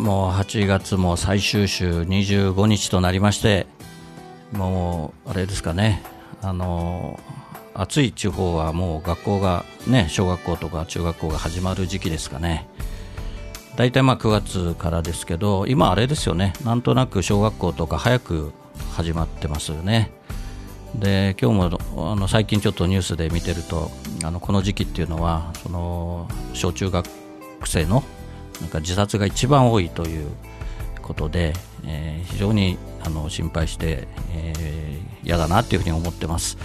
もう8月も最終週25日となりましてもうあれですかね。あの暑い地方はもう学校がね小学校とか中学校が始まる時期ですかね。大体まあ9月からですけど今あれですよね。なんとなく小学校とか早く始まってますよね。で今日もあの最近ちょっとニュースで見てるとあのこの時期っていうのはその小中学生のなんか自殺が一番多いということで、えー、非常にあの心配して、えー、嫌だなっていうふうに思ってます。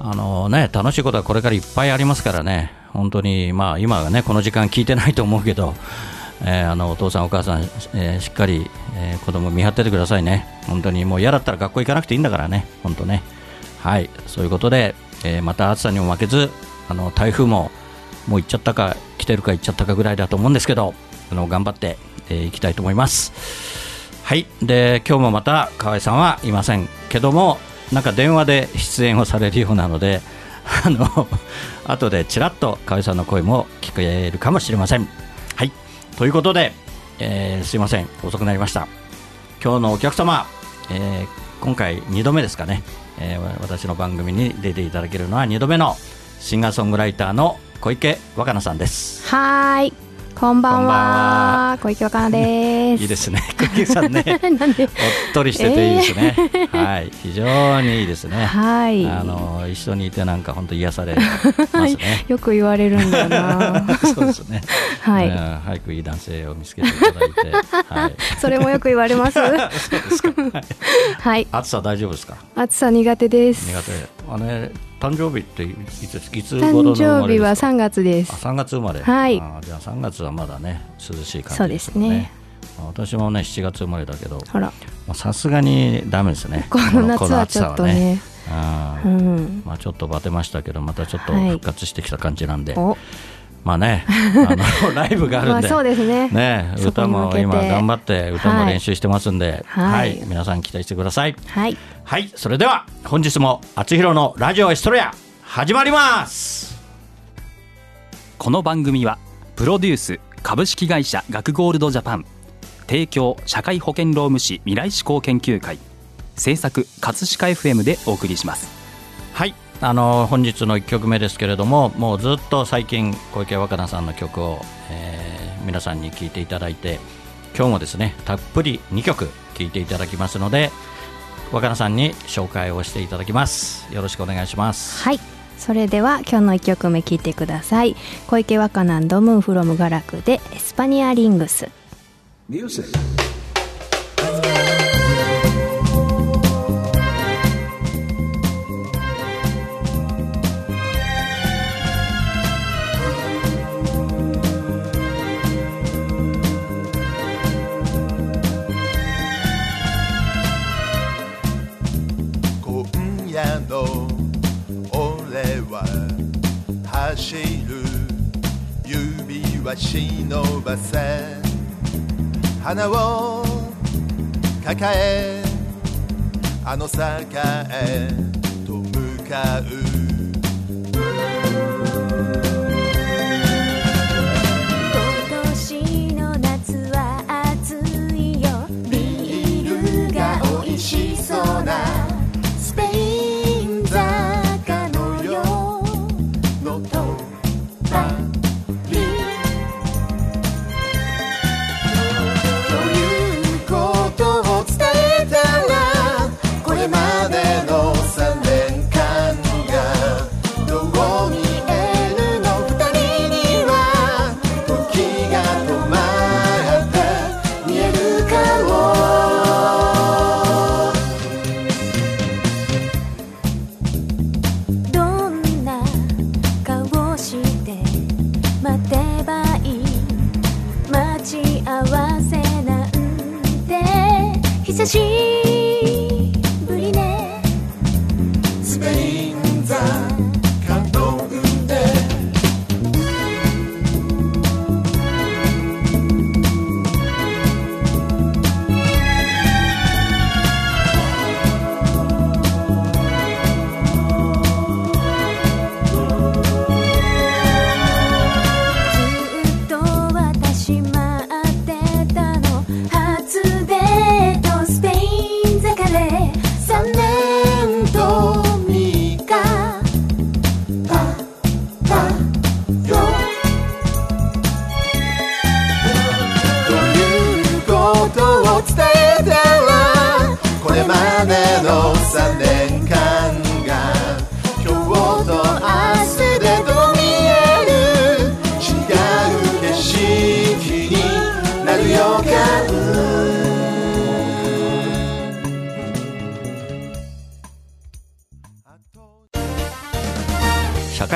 あのね、楽しいことはこれからいっぱいありますからね、本当に、まあ、今はね、この時間聞いてないと思うけど、えー、あのお父さん、お母さん、えー、しっかり、えー、子供見張っててくださいね、本当にもう嫌だったら学校行かなくていいんだからね、本当ね。はい、そういうことで、えー、また暑さにも負けず、あの台風ももう行っちゃったか、来てるか行っちゃったかぐらいだと思うんですけど、あの頑張ってい、えー、きたいと思います。はい、で今日もまた河合さんはいませんけども、なんか電話で出演をされるようなので、あの後でちらっと河合さんの声も聞こえるかもしれません。はいということで、えー、すいません、遅くなりました。今日のお客様、えー、今回2度目ですかね、えー、私の番組に出ていただけるのは2度目のシンガーソングライターの小池若菜さんです。はいこんばんは。小池若菜です。いいですね。小池さんね。なんで？おっとりしてていいですね。えー、はい、非常にいいですね。はい。あの一緒にいてなんか本当癒されますね。よく言われるんだな。そうですね。はい。早くいい男性を見つけていただいて。はい。それもよく言われます。そうですか。はい。暑さ大丈夫ですか？暑さ苦手です。苦手。あれ誕生日っていついつ誕生日は3月です。あ3月生まれ。はい。じゃあ3月はまだね涼しい感じ、ね、そうですね。私もね7月生まれだけど、あら、さすがにダメですね。この夏はちょっとね。あうん、まあちょっとバテましたけどまたちょっと復活してきた感じなんで、はい、まあねあの ライブがあるんで。そうですね。ね歌も今頑張って歌も練習してますんで、はい、はい、皆さん期待してください。はい、はい、それでは本日もあつひろのラジオエストレア始まります。この番組はプロデュース株式会社学ゴールドジャパン。提供社会保険労務士未来志向研究会。制作葛飾 FM でお送りします。はいあの本日の1曲目ですけれどももうずっと最近小池若菜さんの曲を、えー、皆さんに聴いていただいて今日もですねたっぷり2曲聴いていただきますので若菜さんに紹介をしていただきます。よろしくお願いします。はい。それでは今日の1曲目聴いてください。小池若菜ドムーフロムガラクでエスパニアリングス。ミュージック走る指は忍ばせ花を抱えあの坂へと向かう。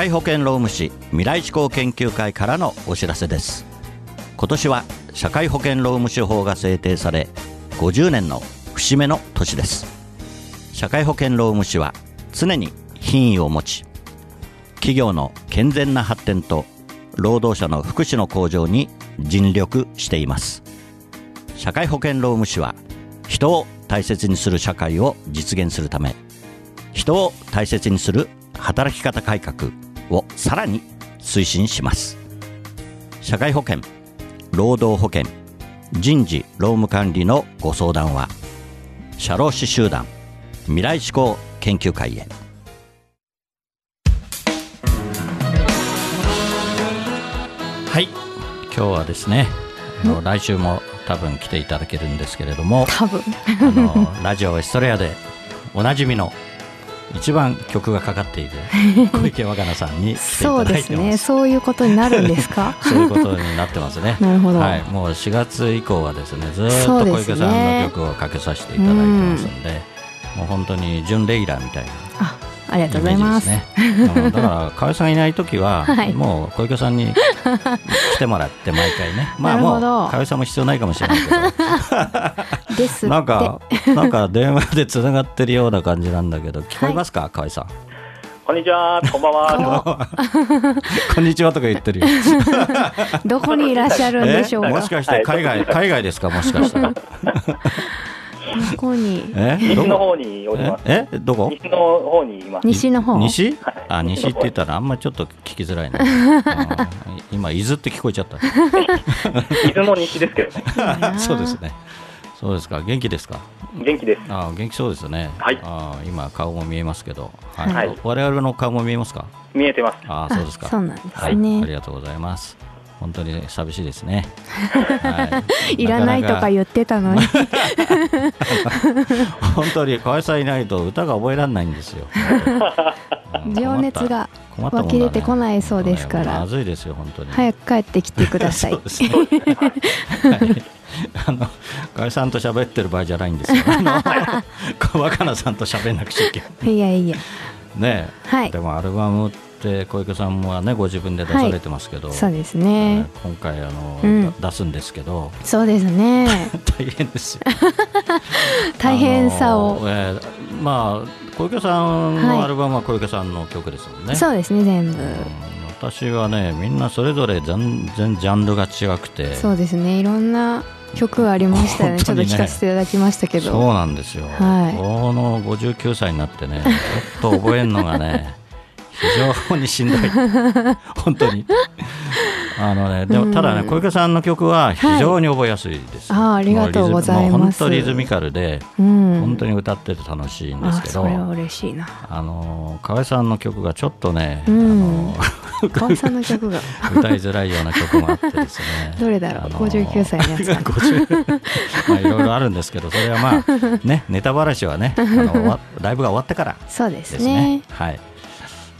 会保険労務士未来志向研究会からのお知らせです。今年は社会保険労務士法が制定され50年の節目の年です。社会保険労務士は常に品位を持ち企業の健全な発展と労働者の福祉の向上に尽力しています。社会保険労務士は人を大切にする社会を実現するため人を大切にする働き方改革をさらに推進します。社会保険労働保険人事労務管理のご相談は社労士集団未来志向研究会へ。はい。今日はですねあの来週も多分来ていただけるんですけれども多分。あのラジオエストレアでおなじみの一番曲がかかっている。小池若菜さんにそうです。ね。そういうことになるんですか？そういうことになってますね。なるほど。はい、もう4月以降はですね、ずーっと小池さんの曲をかけさせていただいてますんで、もう本当に準レギュラーみたいなあありがとうございますね。うんだから河合さんいない時は、はいもう小池さんに来てもらって毎回ね。まあなるもうほど河合さんも必要ないかもしれないけど。ですなんか、なんか電話でつながってるような感じなんだけど、聞こえますか、河合さん？こんにちは、こんばんは。こん にちはとか言ってるよ。どこにいらっしゃるんでしょうか？もしかして海外、海外ですか、もしかしたら。どこにえ、西どこ？の方におります。え、え？どこ？西の方にいます。西の方西？あ、西って言ったら、あんまりちょっと聞きづらいね。うん今、伊豆って聞こえちゃった。伊豆の西ですけどね。そうですね。そうですか、元気ですか？元気です。あ、元気そうですね。はいあ、今顔も見えますけど。ははいい。我々の顔も見えますか？見えてます。あ、そうですか。あそうなんですねはい、ありがとうございます。本当に寂しいですね。はいらないとか言ってたのに 本当に河合さんいないと歌が覚えられないんですよ。う ん情熱が湧き出てこないそうですからまずいですよ本当に。早く帰ってきてくださいね。はいあの河合さんと喋ってる場合じゃないんですよ。若菜さんと喋んなくちゃいけない。いやいやねえ、はいでもアルバムって小池さんはねご自分で出されてますけど、そうですね。今回あの、うん。出すんですけど。そうですね。大変ですよ。大変さを。えーまあ小池さんはい。のアルバムは小池さんの曲ですもんね。そうですね全部。うん。私はねみんなそれぞれ全然ジャンルが違くて。そうですね。いろんな曲ありましたよね。ちょっと聞かせていただきましたけど。そうなんですよ、はい。この59歳になってねちょっと覚えるのがね非常にしんどい。本当に。あのねでもただね小池さんの曲は非常に覚えやすいです、あーありがとうございます。本当リズミカルで、うん。本当に歌ってて楽しいんですあけどそれは嬉しいな。あの河合さんの曲がちょっとね、うん。あ 河合さんの曲が。の歌いづらいような曲もあってですね。どれだろう？あの59歳のやつかな50まあいろいろあるんですけどそれはまあねネタばらしはねあのライブが終わってからそうでですすねね。はい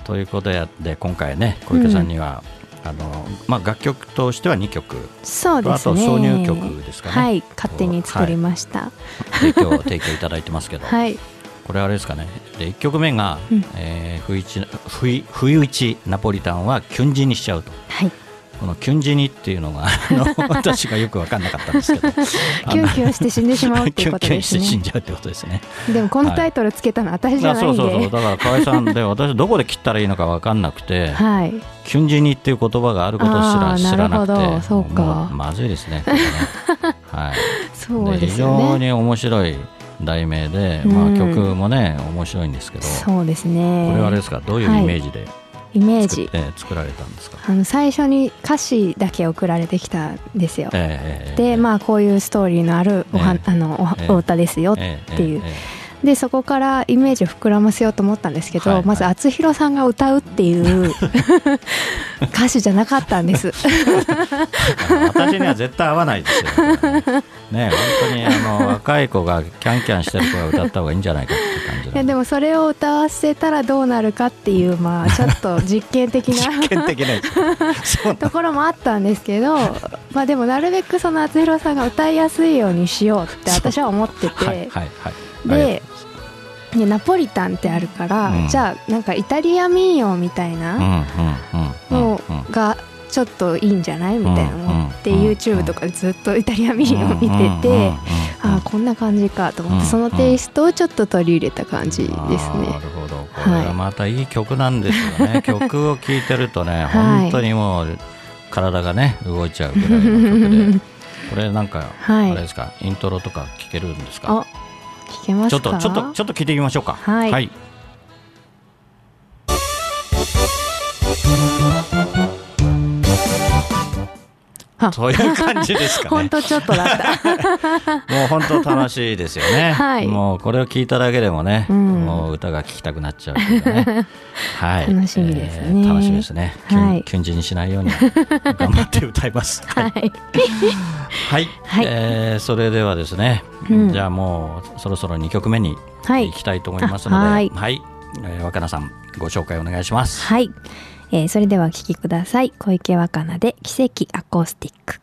ということでで今回ね小池さんには、あのまあ、楽曲としては2曲。そうですね。あと挿入曲ですかね。はい勝手に作りました。提供提供いただいてますけど、はい。これあれですかね。で1曲目が、うん。えー、冬一冬冬一ナポリタンはキュンジにしちゃうと。はいこのキュンジにっていうのが 私がよく分かんなかったんですけど。キュンキュンして死んでしまうっていうこと キュンキュンですねして死んじゃうってことですね。でもこのタイトルつけたの私じゃあないんそうそうそう。でだから河合さんで私どこで切ったらいいのか分かんなくてはい。キュンジにっていう言葉があることすら知らなくてそうか。まずいですねねは。い。そうですね。常に面白い題名で、うん。まあ、曲もね面白いんですけど。そうですね。これはあれですか？どういうイメージでイメー作,、ジえー作られたんですか、あの最初に歌詞だけ送られてきたんですよ。えーえーでまあこういうストーリーのあるおは、ええあのお,、ええお歌ですよっえーていうえでそこからイメージを膨らませようと思ったんですけど、はいはい。まず厚弘さんが歌うっていう 歌手じゃなかったんです。私には絶対合わないですよ。ね、本当にあの若い子がキャンキャンしてる子が歌った方がいいんじゃないかっていう感じいやでもそれを歌わせたらどうなるかっていうまあちょっと実験的な実験的なところもあったんですけど、まあでもなるべくその厚弘さんが歌いやすいようにしようって私は思ってて、はいはいはい。ででナポリタンってあるから、うんじゃあなんかイタリア民謡みたいなのうんがちょっといいんじゃないみたいな思って、YouTube とかでずっとイタリア民謡を見てて、ああこんな感じかと思って、うんそのテイストをちょっと取り入れた感じですあーなね。るほど。これはまたいい曲なんですよね。曲を聴いてるとね、はい本当にもう体がね動いちゃうぐらいの曲で。これなんか、はいあれですか、イントロとか聴けるんですか？あ聞けますか？ちょっとちょっとちょっと聞いてみましょうか。はい。あそういう感じですかね。ほんとちょっとだった。もう本当楽しいですよね。はいもうこれを聞いただけでもね、うんもう歌が聴きたくなっちゃうね。はい。楽しみですね楽しみですね。キュンはいキュにしないように頑張って歌います。はい。はい。はい。はいえーそれではですね、うんじゃあもうそろそろ2曲目にはい行きたいと思いますので、あははいい。えー若菜さんご紹介お願いします。はい、えーそれではお聴きください。小池若菜で奇跡アコースティック。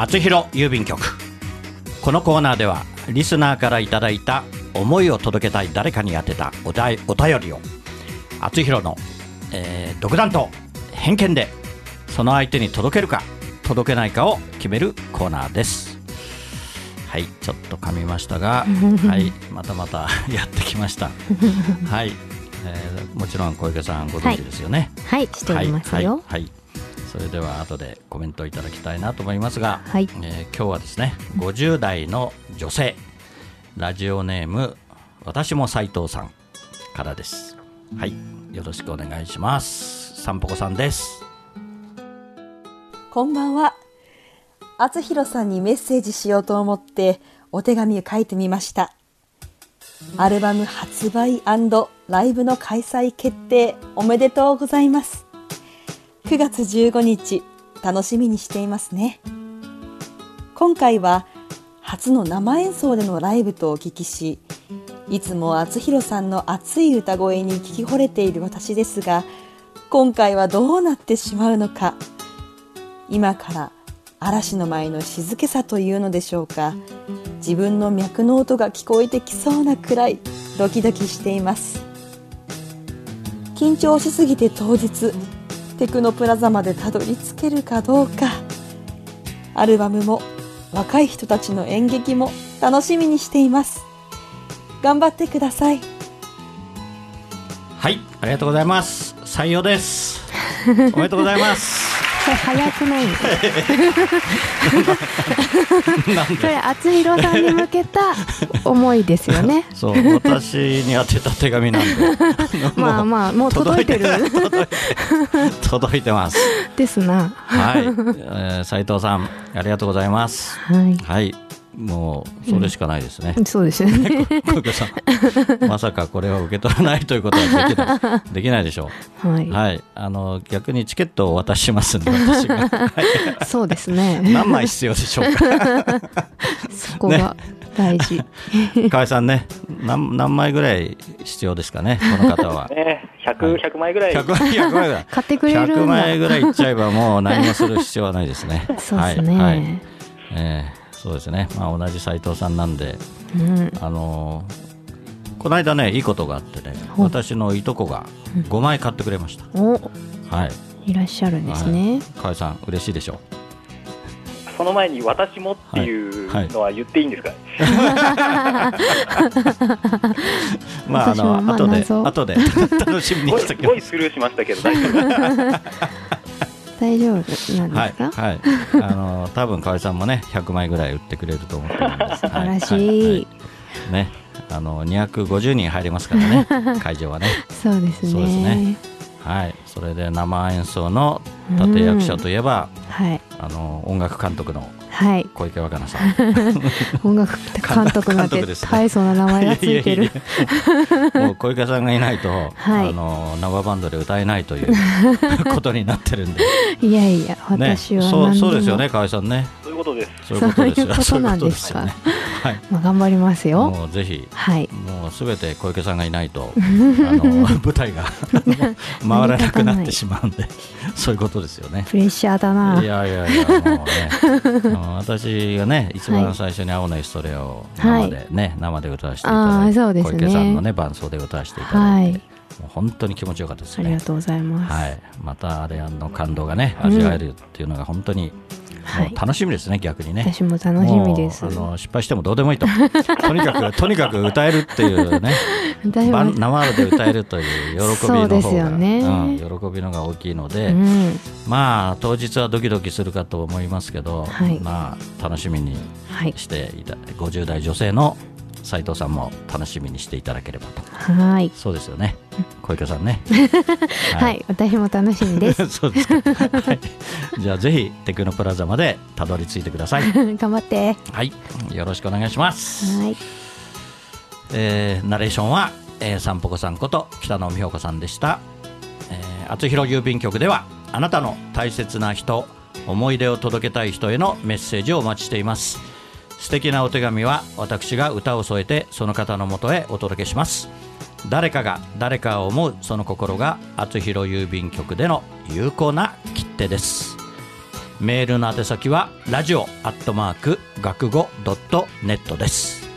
厚弘郵便局。このコーナーではリスナーからいただいた思いを届けたい誰かに宛てたおだいお便りを厚弘の、えー独断と偏見でその相手に届けるか届けないかを決めるコーナーです。はいちょっと噛みましたが はいまたまた やってきました。はい、えーもちろん小池さんご存知ですよね、はいしておりますよ。はい、はいそれでは後でコメントいただきたいなと思いますが、はいえー今日はですね50代の女性ラジオネーム私も斉藤さんからですはいよろしくお願いしますさんぽこさんですこんばんは。あつひろさんにメッセージしようと思ってお手紙を書いてみました。アルバム発売ライブの開催決定おめでとうございます。9月15日、楽しみにしていますね。今回は初の生演奏でのライブとお聞きし、いつも厚弘さんの熱い歌声に聞き惚れている私ですが、今回はどうなってしまうのか。今から嵐の前の静けさというのでしょうか自分の脈の音が聞こえてきそうなくらいドキドキしています緊張しすぎて当日テクノプラザまでたどり着けるかどうか。アルバムも若い人たちの演劇も楽しみにしています。頑張ってください。はいありがとうございます。採用です。おめでとうございます。それ早くないそれ厚弘さんに向けた思いですよね。そう私に宛てた手紙なんで。まあまあもう届いてる。届いてます。ですな。はい、えー、斉藤さんありがとうございます。はい。はいもうそれしかないですね、そうですよね。まさかこれを受け取らないということはできないできないでしょうはい、はいあの逆にチケットをお渡ししますんで私がそうですね何枚必要でしょうかそこが大事、河合さんね何何枚ぐらい必要ですかねこの方はね、100、100枚ぐらい。100枚 ,100 枚ぐらい買ってくれるんだ100枚ぐらいいっちゃえばもう何もする必要はないですねそうですね、はいはいえーそうですね、まあ、同じ斉藤さんなんで、うん。あのーこの間ねいいことがあってね私のいとこが5枚買ってくれました、お。はい。いらっしゃるんですね、河合さん嬉しいでしょその前に私もっていうのは言っていいんですか、う まああの後で謎。後で 楽しみにごいしておきごいスルーしましたけど大丈夫 大丈夫なんはいですか、はいあの多分河合さんもね100枚ぐらい売ってくれると思ってるんです。素素晴らしい。ねあの250人入りますからね 会場はね。そうですね。そうですね。はい。それで生演奏の立役者といえば、はい。あの音楽監督のはい。小池若菜さん。音楽監督なんて監督ですね大層な名前がついてる。小池さんがいないと、はい。あの生バンドで歌えないという ことになってるんで、いやいやね、私はそう何でも。そうですよね河合さんね。そういうことです。そういうことですよ。そういうことなんですか。そういまあ、頑張りますよ。ぜひ。はいすべて小池さんがいないとあの 舞台が回らなくなってしまうんで そういうことですよね。プレッシャーだな。いやいやいやもうね 私がね一番最初に青のエストレアを生でね、生で歌わせていただいて、ね。小池さんのね伴奏で歌わせていただいて、はい。もう本当に気持ちよかったですね。ありがとうございます、はい、またあれあの感動がね味わえるっていうのが本当に、楽しみですね逆にね。私も楽しみです。あの失敗してもどうでもいいと。とにかくとにかく歌えるっていうね。生で歌えるという喜びの方がよね。うん、喜びのが大きいので、うん。まあ当日はドキドキするかと思いますけど、はい。まあ楽しみにはいしていた50代女性の斉藤さんも楽しみにしていただければと。はい。そうですよね 小池さんね。はい、私も楽しみです。そうですか、はい、じゃあぜひテクノプラザまでたどり着いてください。頑張って。はい。よろしくお願いします、はい。えーナレーションは、えー、さんぽこさんこと北野美穂子さんでした、えー、厚弘郵便局ではあなたの大切な人思い出を届けたい人へのメッセージをお待ちしています。素敵なお手紙は私が歌を添えてその方のもとへお届けします誰かが誰かを思うその心が厚弘郵便局での有効な切手です。メールの宛先はラジオアットマーク学語ドットネットです。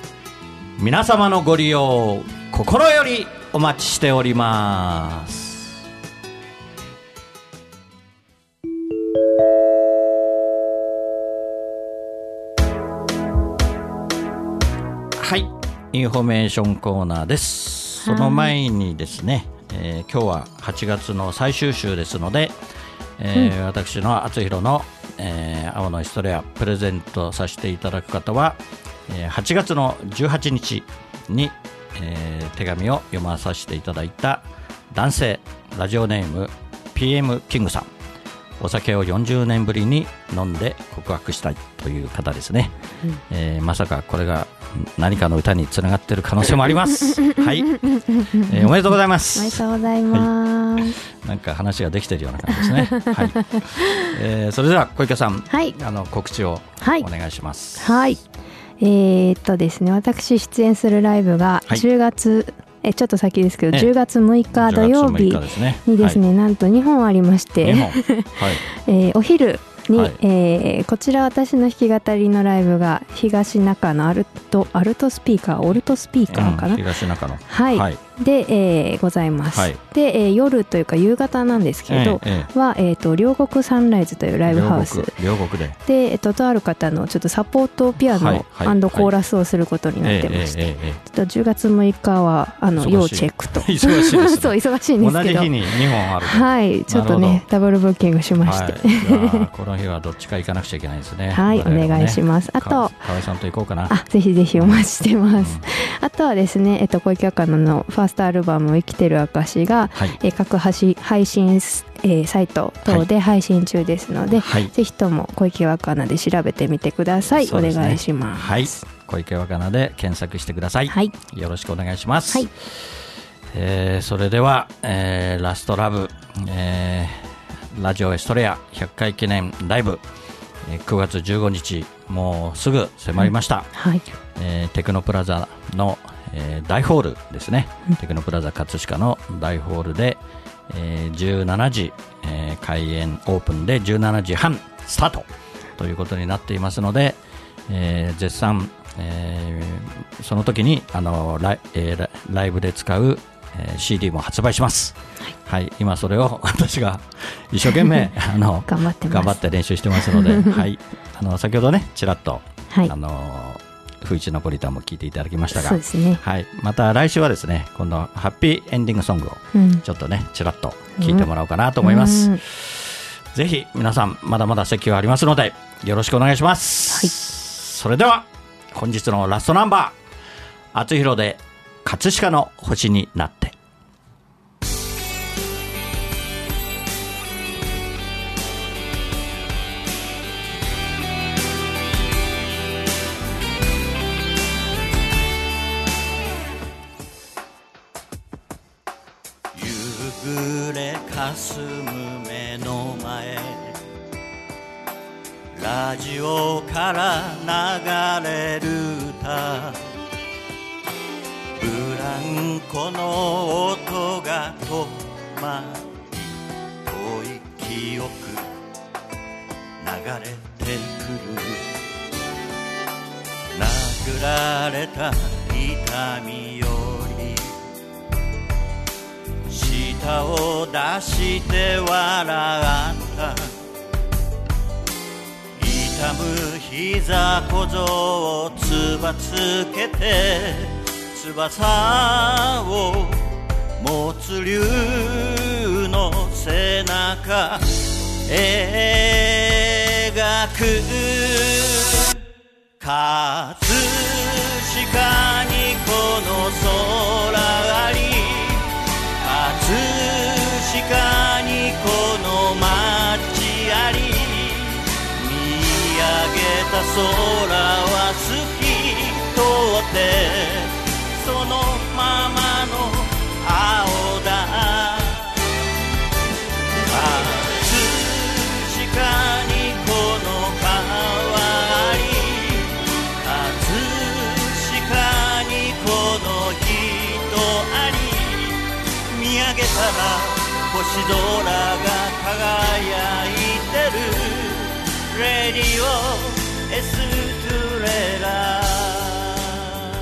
皆様のご利用心よりお待ちしております。はい。インフォメーションコーナーです。その前にですね、えー今日は8月の最終週ですので、えー私の厚弘の、えー青のヒストレアプレゼントさせていただく方は、えー8月の18日に、えー手紙を読まさせていただいた男性ラジオネーム PM キングさん。お酒を40年ぶりに飲んで告白したいという方ですね、えーまさかこれが何かの歌につながっている可能性もあります。はい、えーおめでとうございまおめすでとうございます。なんか話ができているような感じですね。はい。えーそれでは小池さん、はい。あの告知をはい。お願いします。はい。えー、っとですね、私出演するライブがはい。10月、えちょっと先ですけど、ええ。10月6日土曜10日月6日ですねにですね、なんと2本ありまして、はい、えーお昼に、はい。えーこちら私の弾き語りのライブが東中のアルトアルトスピーカーオルトスピーカーかな、うん東中野。はい、はい。で、えーございます、はいで、えー夜というか夕方なんですけど、ええは、えー、と両国サンライズというライブハウス。両国で。で、えっと、とある方のちょっとサポートピアノはいはいコーラスをすることになってまして、ちょっと10月6日はあの要チェックと。忙しいね。そう忙しいんえですけど。同じ日に2本ある。はいちょっとねダブルブッキングしまして、はい、この日はどっちか行かなくちゃいけないですね。はいお願いします。あとか河合さんと行こうかな。あぜひぜひお待ちしてます、あとはですね、えっと、小池若菜のファーストアルバム「生きてる証」が、はい。えー各配信配信、えーサイト等で配信中ですので、はい。ぜひとも小池若菜で調べてみてください、おそうですね。願いします。はい、小池若菜で検索してください。はい。よろしくお願いします。はい。えーそれでは、えーラストラブ、えーラジオエストレア100回記念ライブ、えー9月15日、もうすぐ迫りました。はい。えーテクノプラザの、えー大ホールですね、テクノプラザ葛飾の大ホールで、えー17時、えー開演オープンで17時半スタートということになっていますので、えー絶賛、えーその時にあのライ,、えーラライブで使う、えー CD も発売します、はい。今それを 私が一生懸命 あの頑張って頑張って練習してますので、はい、あの先ほどねちらっとはい。あの不一ナポリタンも聞いていただきましたがね。はい、また来週はですね今度ハッピーエンディングソングをうん。ちょっとねちらっと聞いてもらおうかなと思います、うん。ぜひ皆さんまだまだ席はありますのでよろしくお願いします、それでは本日のラストナンバー厚弘で葛飾の星になってラジオから流れる歌。ブランコの音が止まり遠い記憶流れてくる。殴られた痛みより舌を出して笑った。ぶ膝小僧をつばつけて翼を持つ竜の背中描く。葛飾にこの空あり葛飾にこの街た空は透き通ってそのままの青だ。確かにこの川あり。確かにこの人あり。見上げたら星空が輝いてる。レディオ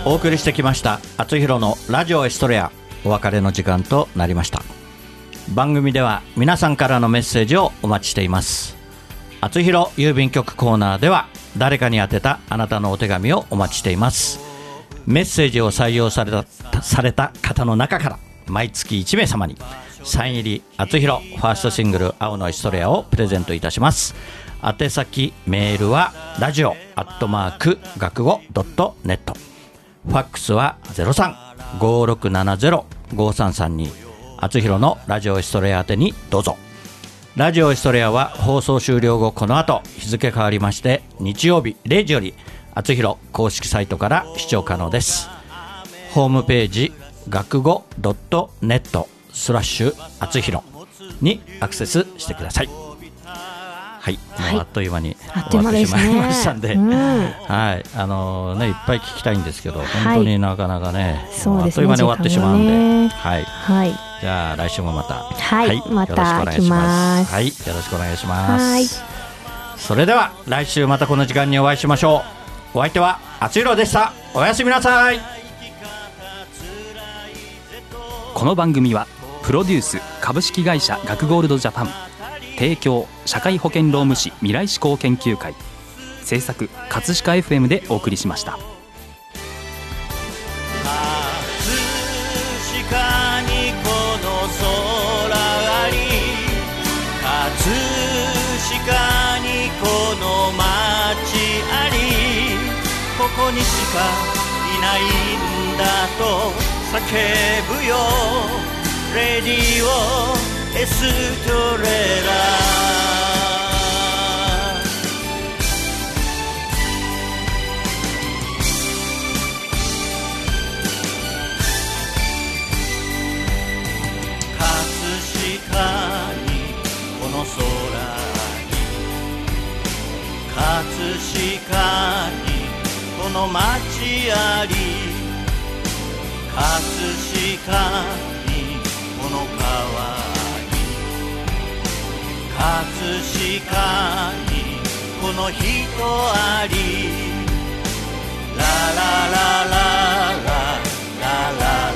お送りしてきました「あつひろのラジオエストレア」お別れの時間となりました。番組では皆さんからのメッセージをお待ちしています。あつひろ郵便局コーナーでは誰かに宛てたあなたのお手紙をお待ちしています。メッセージを採用されたされた方の中から毎月1名様にサイン入り厚弘ファーストシングル「青のエストレア」をプレゼントいたします。宛先メールはラジオアットマーク学語ドットネットファックスは0356705332あつひろのラジオエストレア宛てにどうぞ。ラジオエストレアは放送終了後この後日付変わりまして日曜日0時よりあつひろ公式サイトから視聴可能です。ホームページ学語ドットネットスラッシュあつひろにアクセスしてください。はい、はい、もうあっという間に終わってしまいましたんで、でねうん、はいあのねいっぱい聞きたいんですけど、本当になかなかね、はい、あっという間に終わってしまうんで、ね、はい、はい、じゃあ来週もまた、はい、はい、また来ます。はい、よろしくお願いします。はい、それでは来週またこの時間にお会いしましょう。お相手は厚弘でした。おやすみなさい。この番組はプロデュース株式会社学ゴールドジャパン。提供社会保険労務士未来志向研究会。制作葛飾 FM でお送りしました。飾にこの空あり」「葛飾にこの街あり。ここにしかいないんだと叫ぶよ。レディオストレラ。葛飾にこの空に葛飾にこの街あり葛飾にこの人あり。ララララララララ。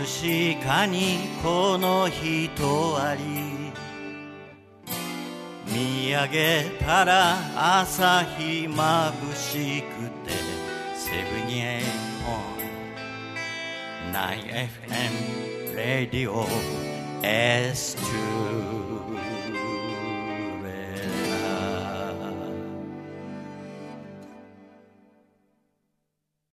飾にこの人あり。見上げたら朝日まぶしくてセブニエイオン 9FM レディオ S2